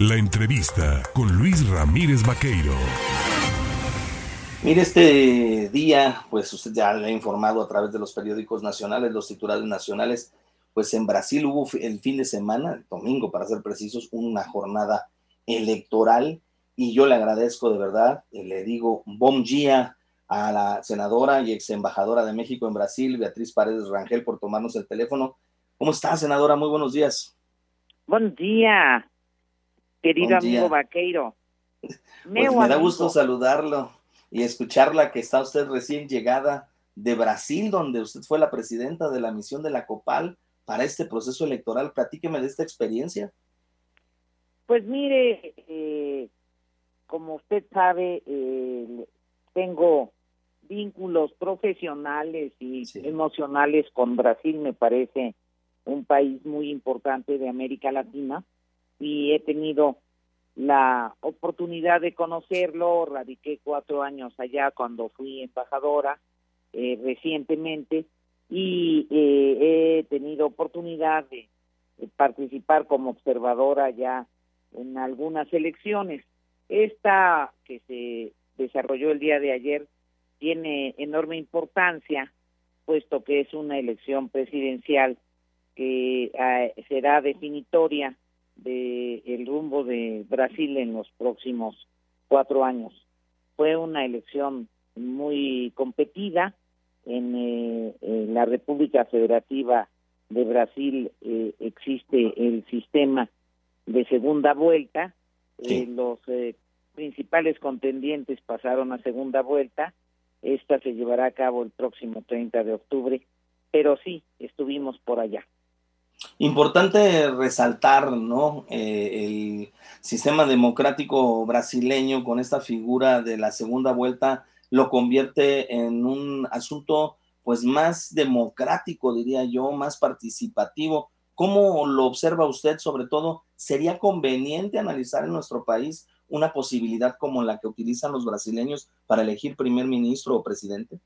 La entrevista con Luis Ramírez Vaqueiro. Mire, este día, pues usted ya le ha informado a través de los periódicos nacionales, los titulares nacionales, pues en Brasil hubo el fin de semana, el domingo para ser precisos, una jornada electoral y yo le agradezco de verdad, le digo bom día a la senadora y ex embajadora de México en Brasil, Beatriz Paredes Rangel, por tomarnos el teléfono. ¿Cómo está, senadora? Muy buenos días. Buen día, querido amigo Vaqueiro. Pues me da gusto saludarlo y escucharla que está usted recién llegada de Brasil, donde usted fue la presidenta de la misión de la COPAL para este proceso electoral. Platíqueme de esta experiencia. Pues mire, eh, como usted sabe, eh, tengo vínculos profesionales y emocionales con Brasil, me parece un país muy importante de América Latina y he tenido la oportunidad de conocerlo, radiqué cuatro años allá cuando fui embajadora eh, recientemente y eh, he tenido oportunidad de, participar como observadora ya en algunas elecciones. Esta que se desarrolló el día de ayer tiene enorme importancia, puesto que es una elección presidencial que eh, será definitoria de el rumbo de Brasil en los próximos cuatro años. Fue una elección muy competida en, eh, la República Federativa de Brasil eh, existe el sistema de segunda vuelta. los principales contendientes pasaron a segunda vuelta. Esta se llevará a cabo el próximo 30 de octubre, pero sí, estuvimos por allá. Importante resaltar, ¿no? Eh, el sistema democrático brasileño con esta figura de la segunda vuelta lo convierte en un asunto pues más democrático, diría yo, más participativo. ¿Cómo lo observa usted? Sobre todo, ¿sería conveniente analizar en nuestro país una posibilidad como la que utilizan los brasileños para elegir primer ministro o presidente?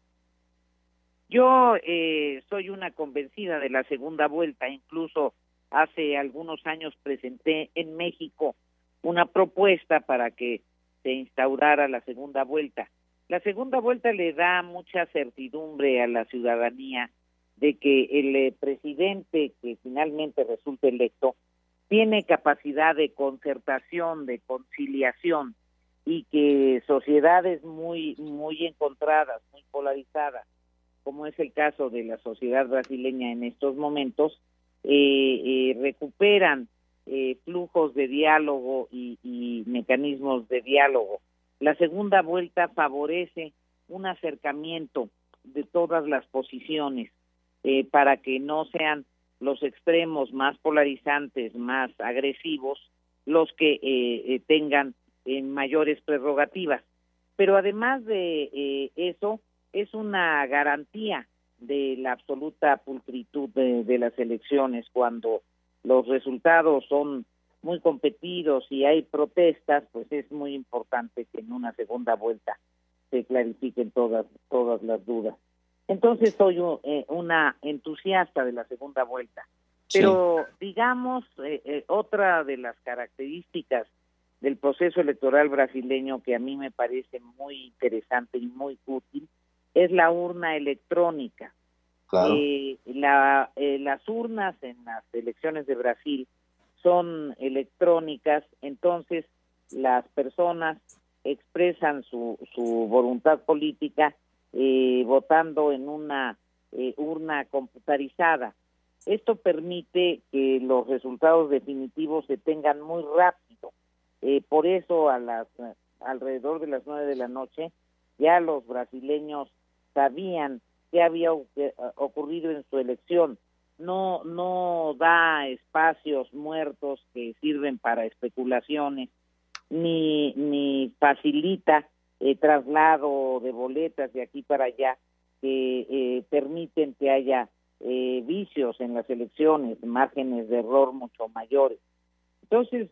Yo eh, soy una convencida de la segunda vuelta, incluso hace algunos años presenté en México una propuesta para que se instaurara la segunda vuelta. La segunda vuelta le da mucha certidumbre a la ciudadanía de que el eh, presidente que finalmente resulte electo tiene capacidad de concertación, de conciliación y que sociedades muy muy encontradas, muy polarizadas, como es el caso de la sociedad brasileña en estos momentos, eh, eh, recuperan eh, flujos de diálogo y, mecanismos de diálogo. La segunda vuelta favorece un acercamiento de todas las posiciones para que no sean los extremos más polarizantes, más agresivos, los que tengan mayores prerrogativas. Pero además de eso, es una garantía de la absoluta pulcritud de, las elecciones cuando los resultados son muy competidos y hay protestas, pues es muy importante que en una segunda vuelta se clarifiquen todas todas las dudas. Entonces soy eh, una entusiasta de la segunda vuelta. Pero digamos, eh, eh, otra de las características del proceso electoral brasileño que a mí me parece muy interesante y muy útil es la urna electrónica. Eh, la, eh, las urnas en las elecciones de Brasil son electrónicas, entonces las personas expresan su, su voluntad política eh, votando en una urna computarizada. Esto permite que los resultados definitivos se tengan muy rápido. por eso a las alrededor de las nueve de la noche ya los brasileños sabían qué había eh, ocurrido en su elección. No, no da espacios muertos que sirven para especulaciones, ni, ni facilita el traslado de boletas de aquí para allá que eh, permiten que haya eh, vicios en las elecciones, márgenes de error mucho mayores. Entonces,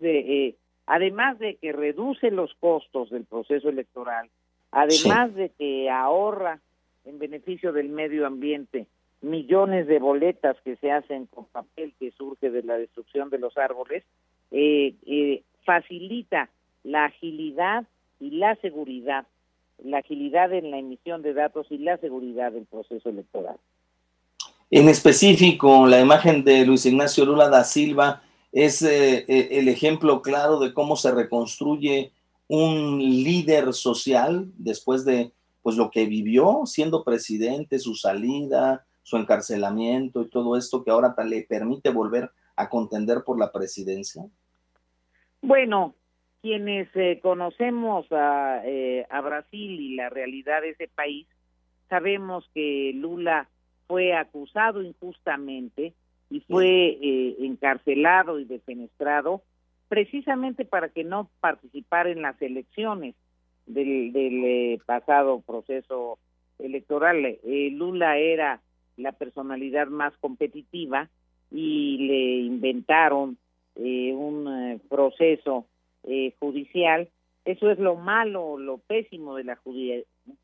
además de que reduce los costos del proceso electoral, además de que ahorra en beneficio del medio ambiente, millones de boletas que se hacen con papel que surge de la destrucción de los árboles, eh, eh, facilita la agilidad y la seguridad, la agilidad en la emisión de datos y la seguridad del proceso electoral. En específico, la imagen de Luis Ignacio Lula da Silva es eh, el ejemplo claro de cómo se reconstruye un líder social después de pues lo que vivió siendo presidente, su salida, su encarcelamiento y todo esto que ahora le permite volver a contender por la presidencia? Bueno, quienes eh, conocemos a, a Brasil y la realidad de ese país, sabemos que Lula fue acusado injustamente y fue eh, encarcelado y defenestrado precisamente para que no participara en las elecciones del, eh, pasado proceso electoral. Eh, Lula era la personalidad más competitiva y le inventaron un proceso judicial. Eso es lo malo, lo pésimo de la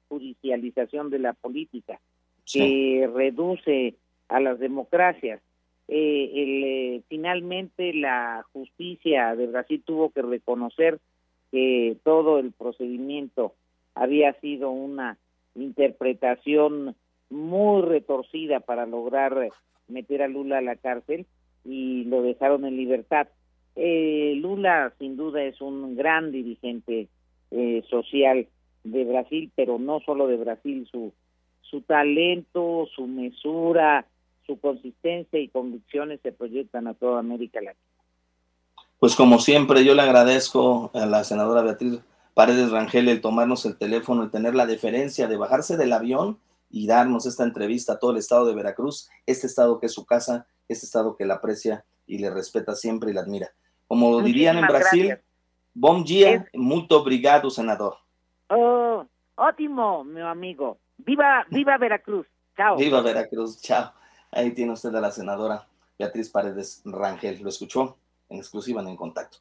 judicialización de la política que reduce a las democracias. Eh, el, eh, finalmente la justicia de Brasil tuvo que reconocer que todo el procedimiento había sido una interpretación muy retorcida para lograr meter a Lula a la cárcel y lo dejaron en libertad. Eh, Lula sin duda es un gran dirigente social de Brasil, pero no solo de Brasil, su su talento, su mesura, su consistencia y convicciones se proyectan a toda América Latina. Pues como siempre, yo le agradezco a la senadora Beatriz Paredes Rangel el tomarnos el teléfono, y tener la deferencia de bajarse del avión y darnos esta entrevista a todo el estado de Veracruz, este estado que es su casa, este estado que la aprecia y le respeta siempre y la admira. Como dirían en Brasil, bom dia, muito obrigado, senador. Oh, ótimo, mi amigo. Viva, viva Veracruz. Chao. Viva Veracruz. Chao. Ahí tiene usted a la senadora Beatriz Paredes Rangel. Lo escuchó en exclusiva en Contacto.